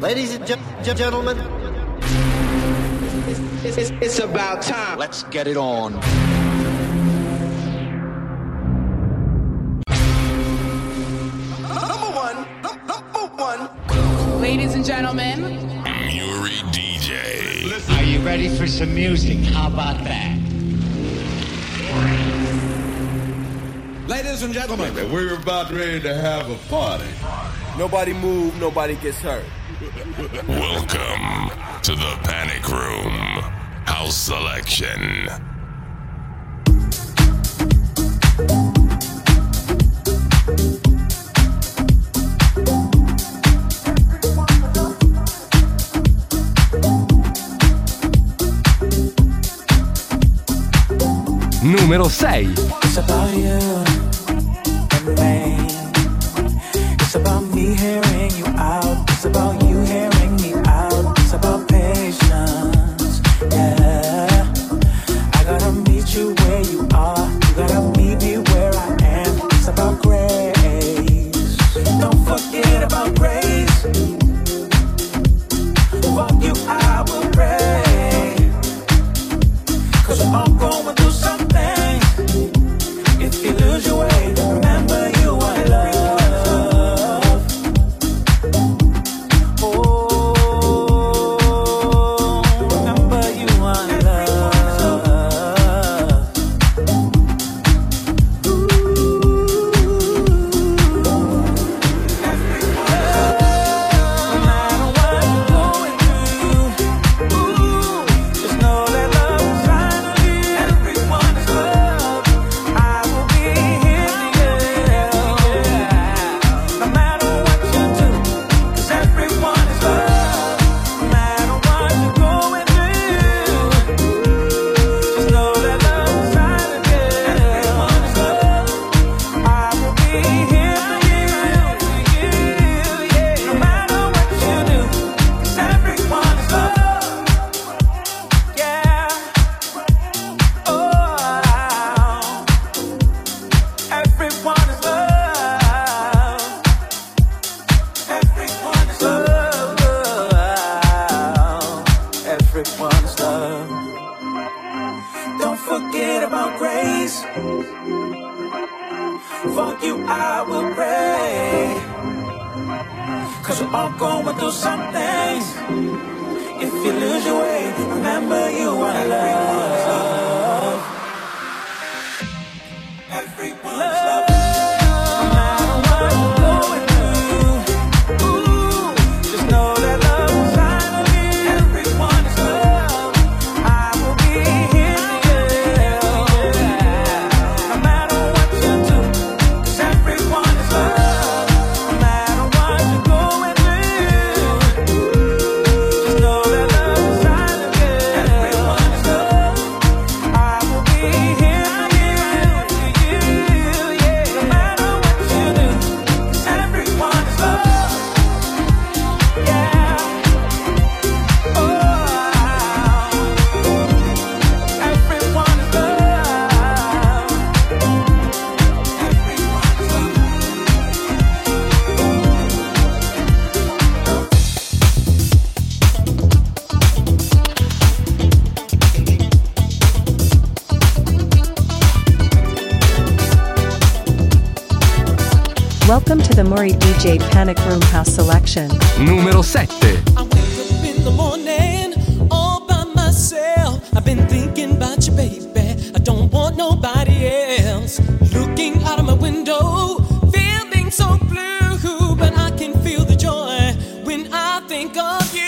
Ladies and ge- ge- gentlemen, it's, it's, it's about time. Let's get it on. Number one, number one. Ladies and gentlemen, Muri DJ. Are you ready for some music? How about that? Ladies and gentlemen, we're about ready to have a party. Nobody move, nobody gets hurt. Welcome to the Panic Room. House Selection. Numero 6 DJ Panic Room House Selection. Numero 7. I wake up in the morning all by myself. I've been thinking about you, baby. I don't want nobody else. Looking out of my window, feeling so blue, but I can feel the joy when I think of you.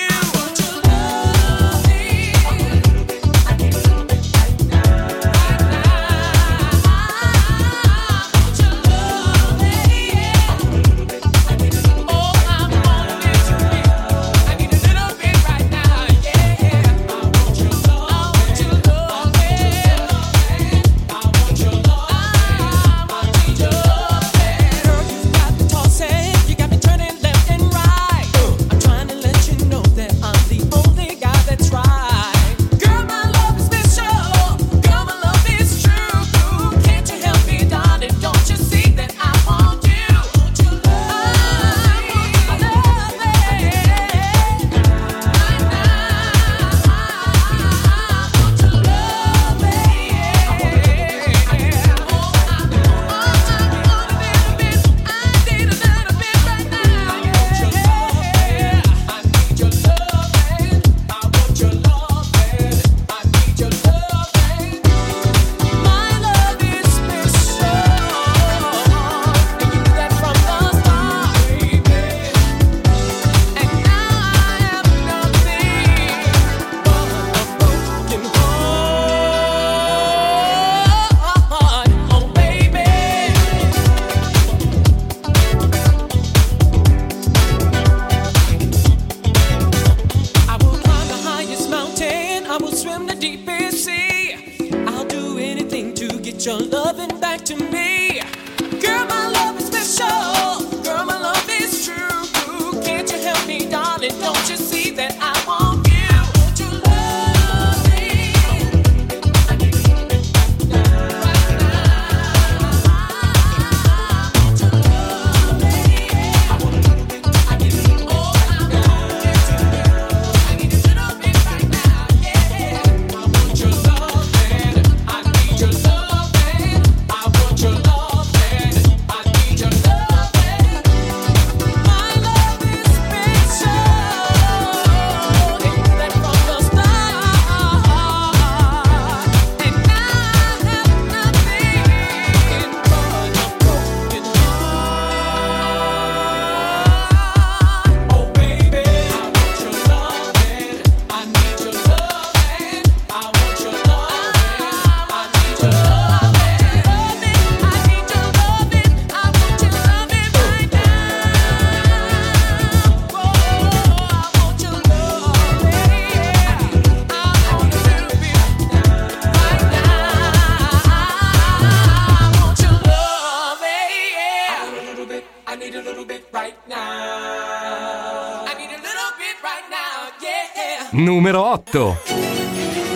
Need a little bit right now. I need a little bit right now, yeah. Numero 8.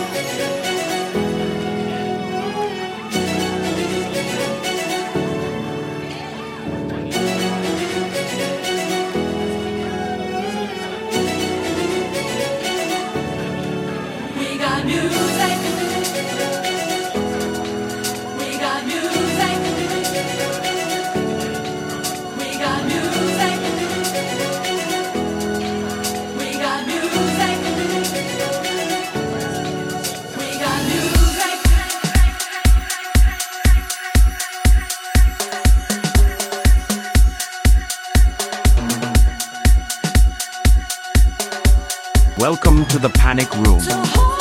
To the panic room.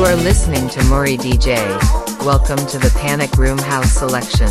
You are listening to Muri DJ. Welcome to the Panic Room House Selection.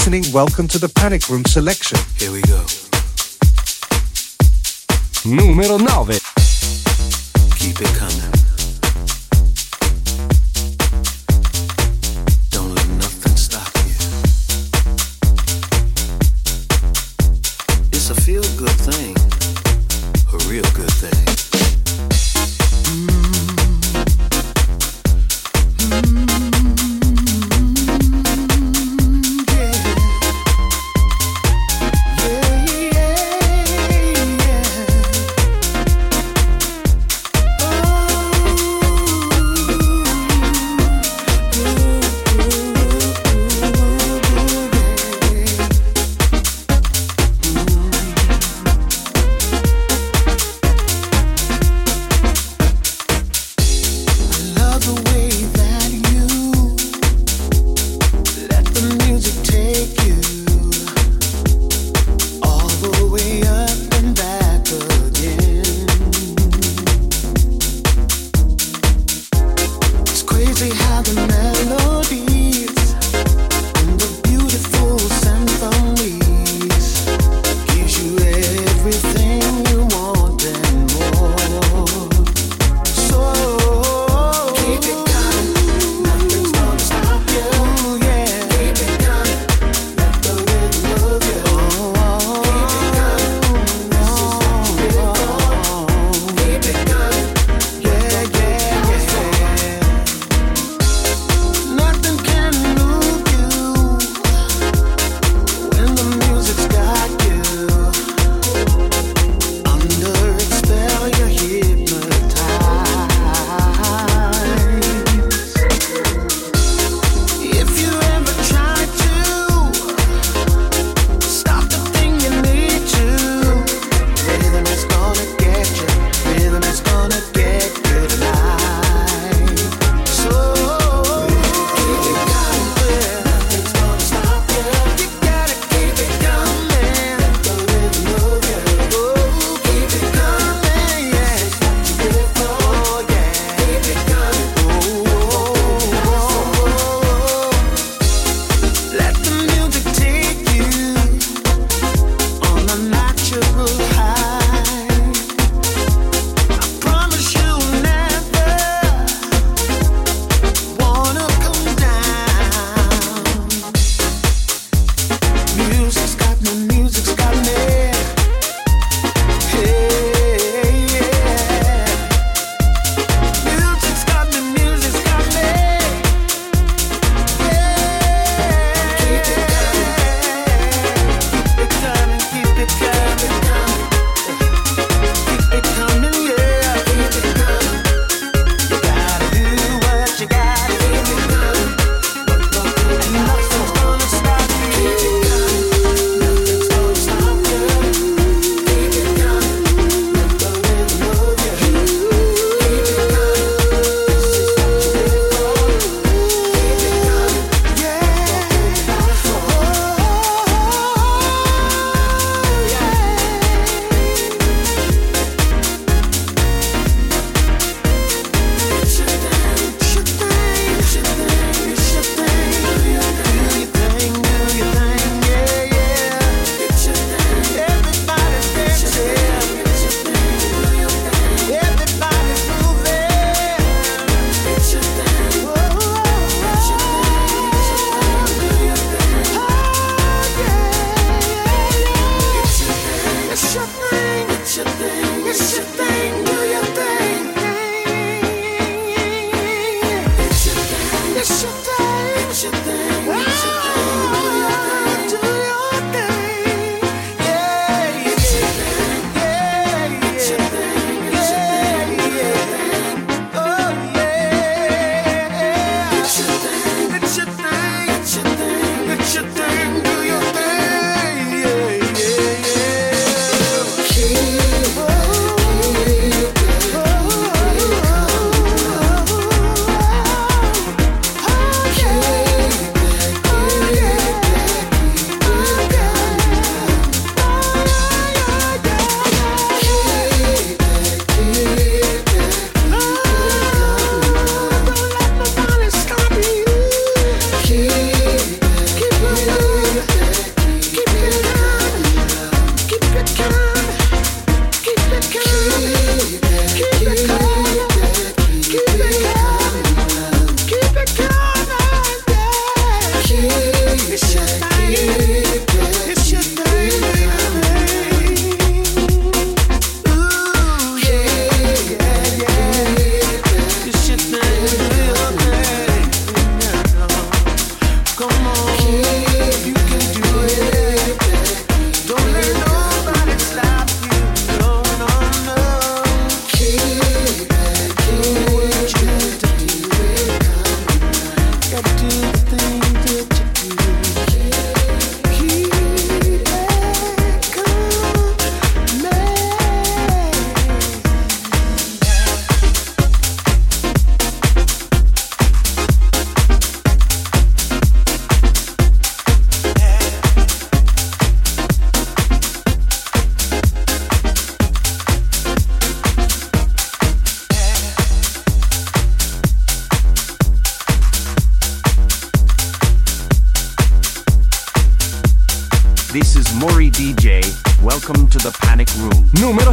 listening, welcome to the Panic Room selection. Here we go. Numero 9. Keep it coming.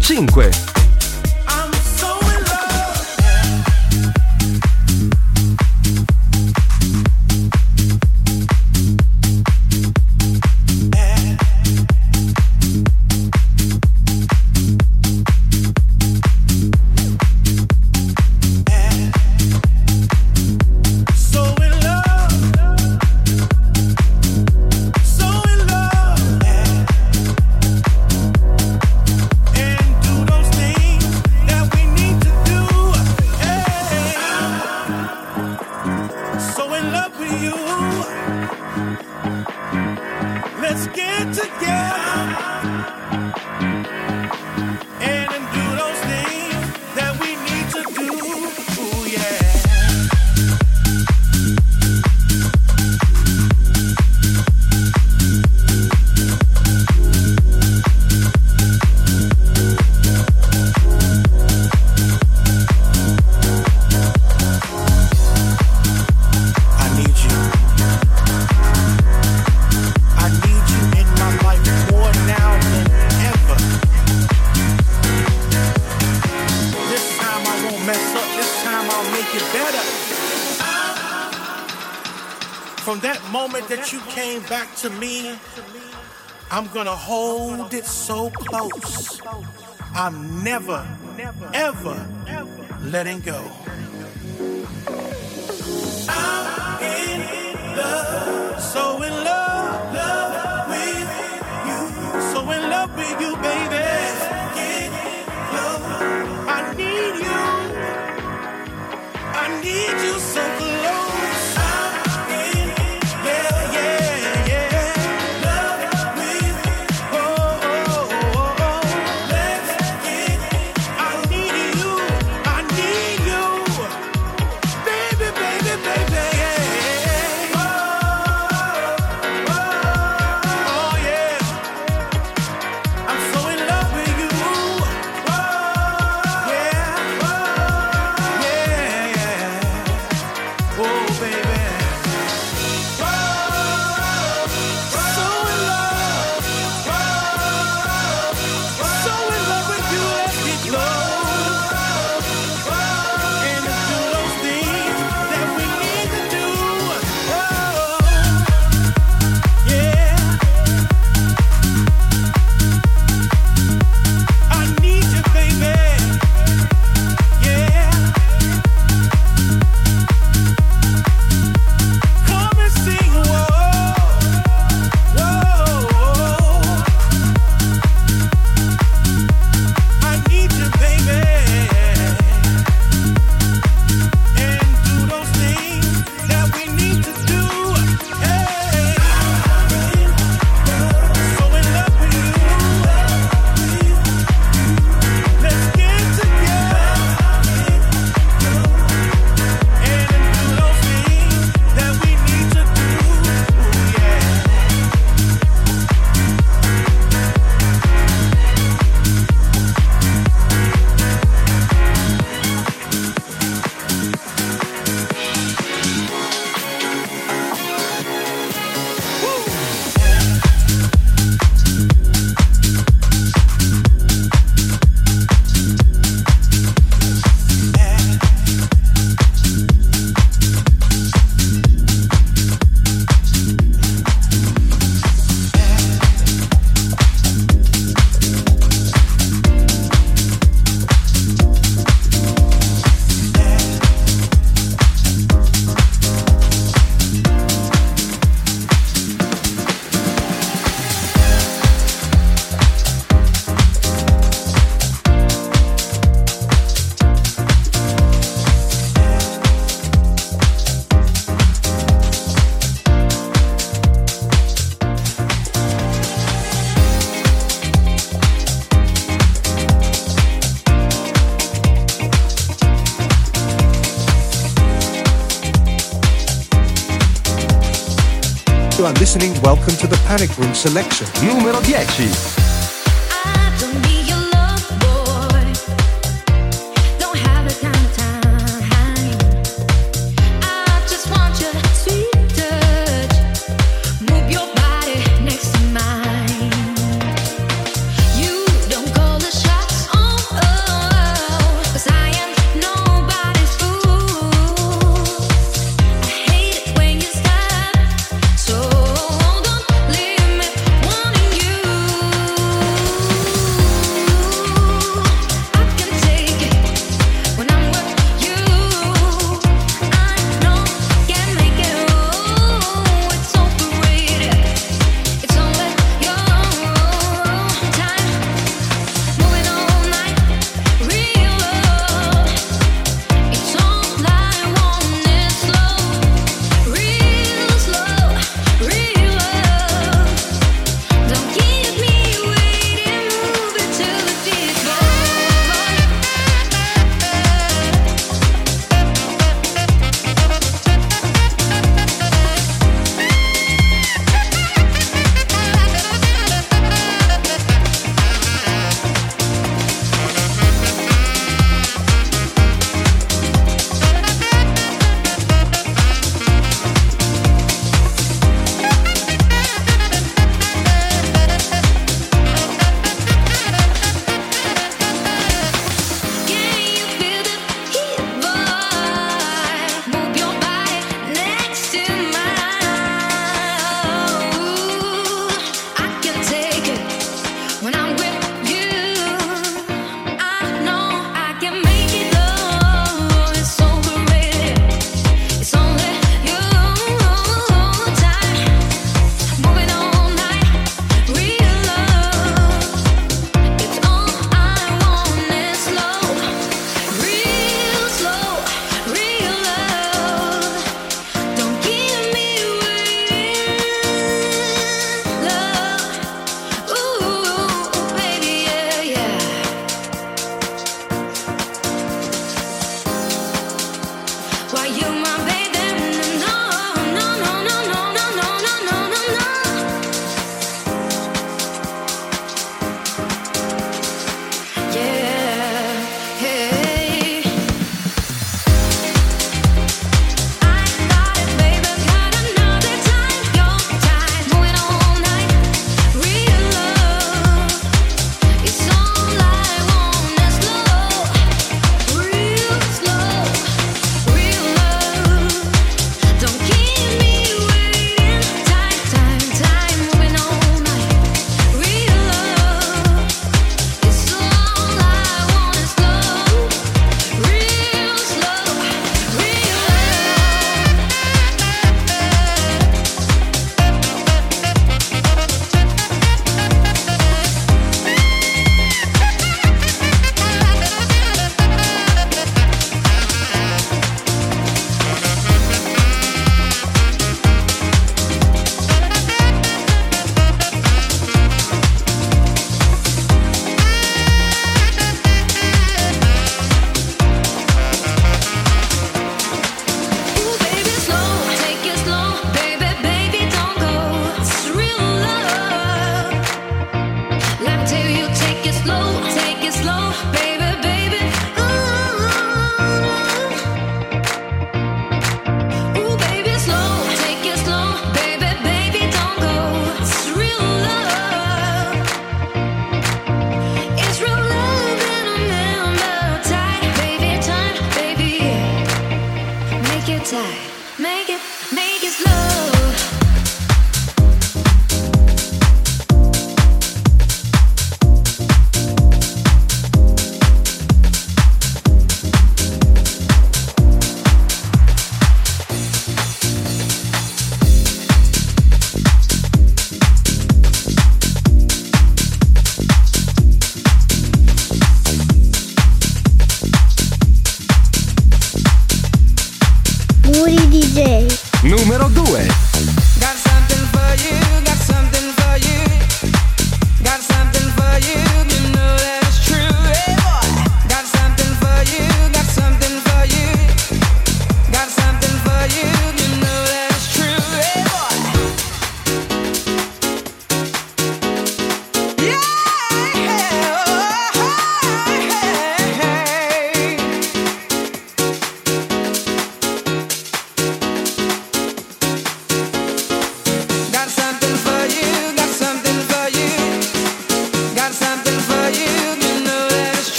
姓贵 to me, I'm gonna hold it so close. I'm never, ever letting go. I'm in love, so in love, love with you, so in love with you, baby. I need you, I need you so. Welcome to the Panic Room selection. Numero 10.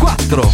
4.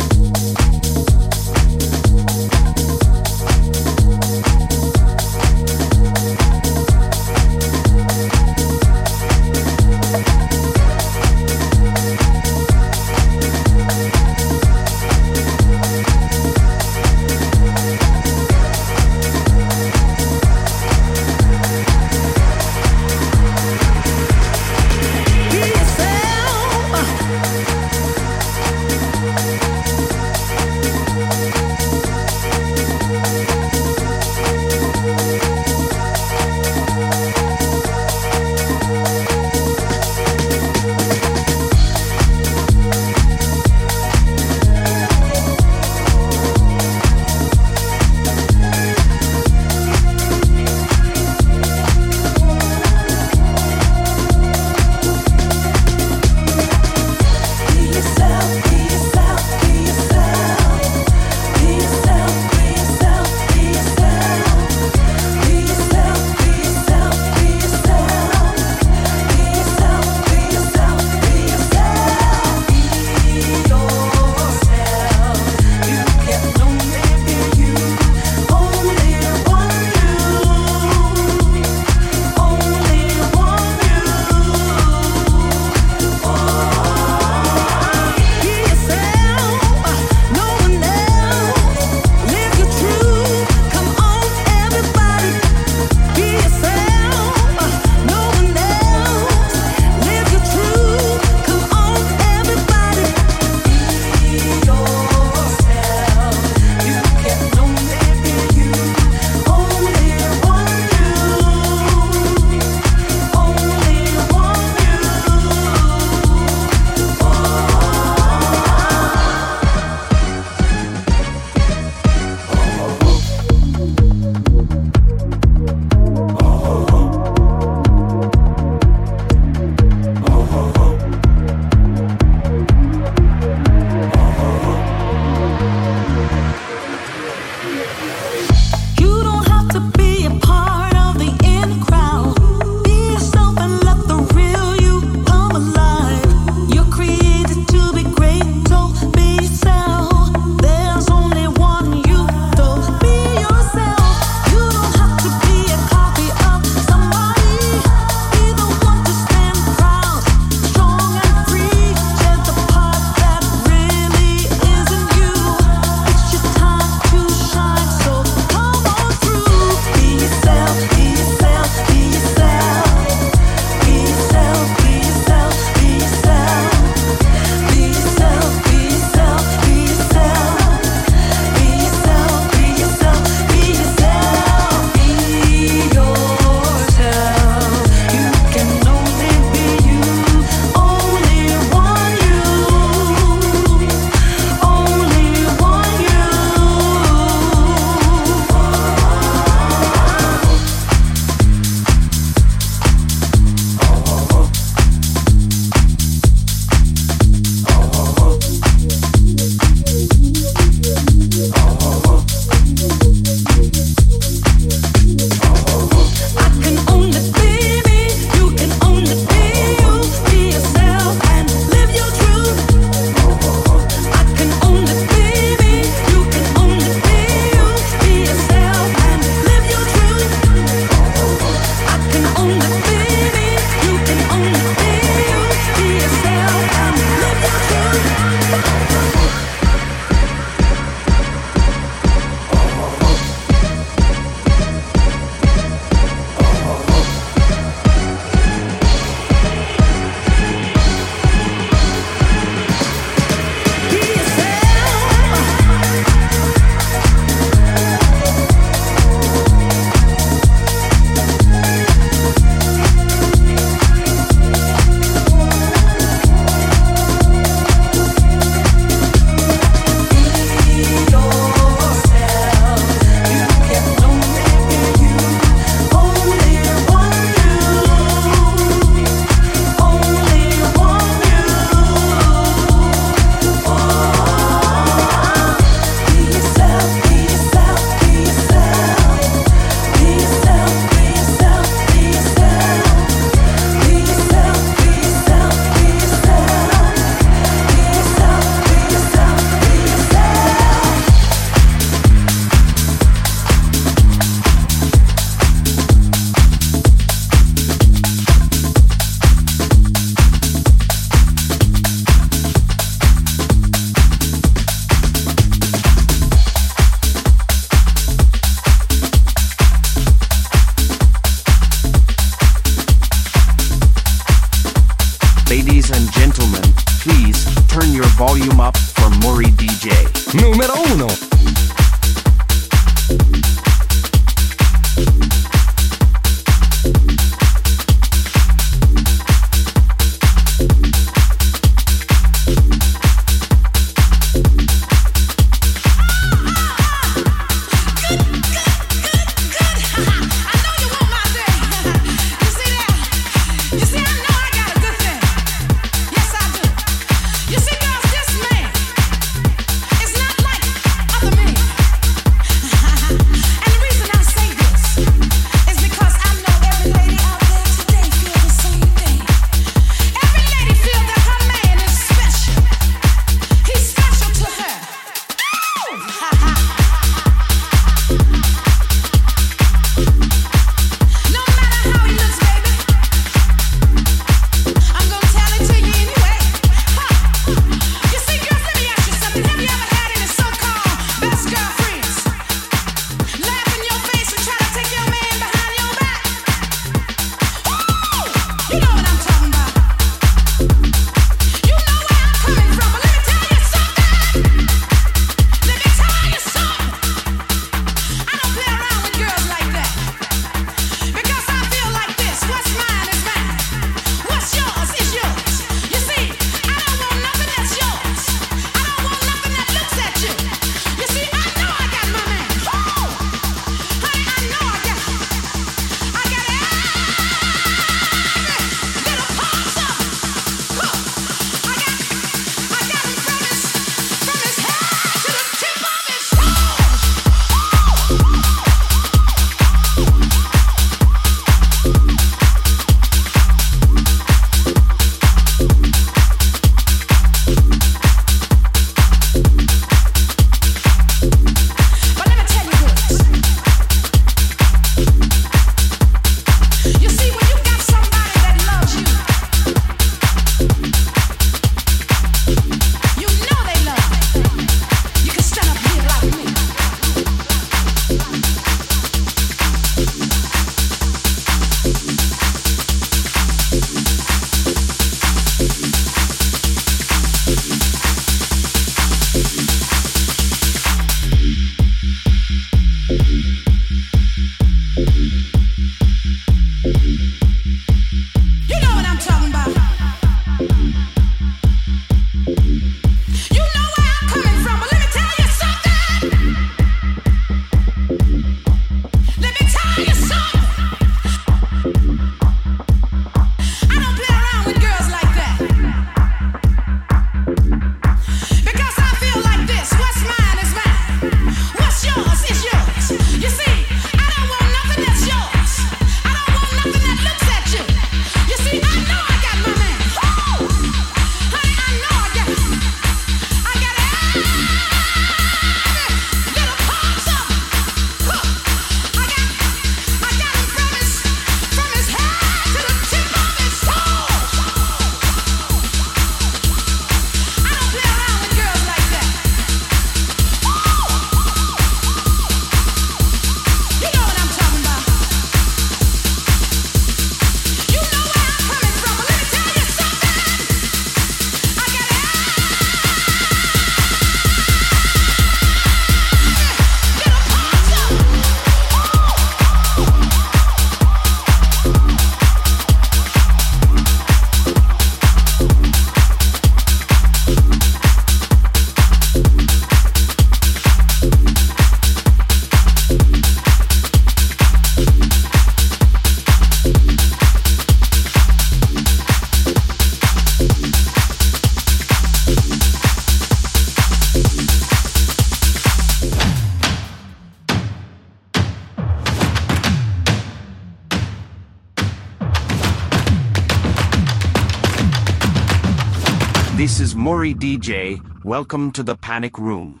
DJ. Welcome to the Panic Room.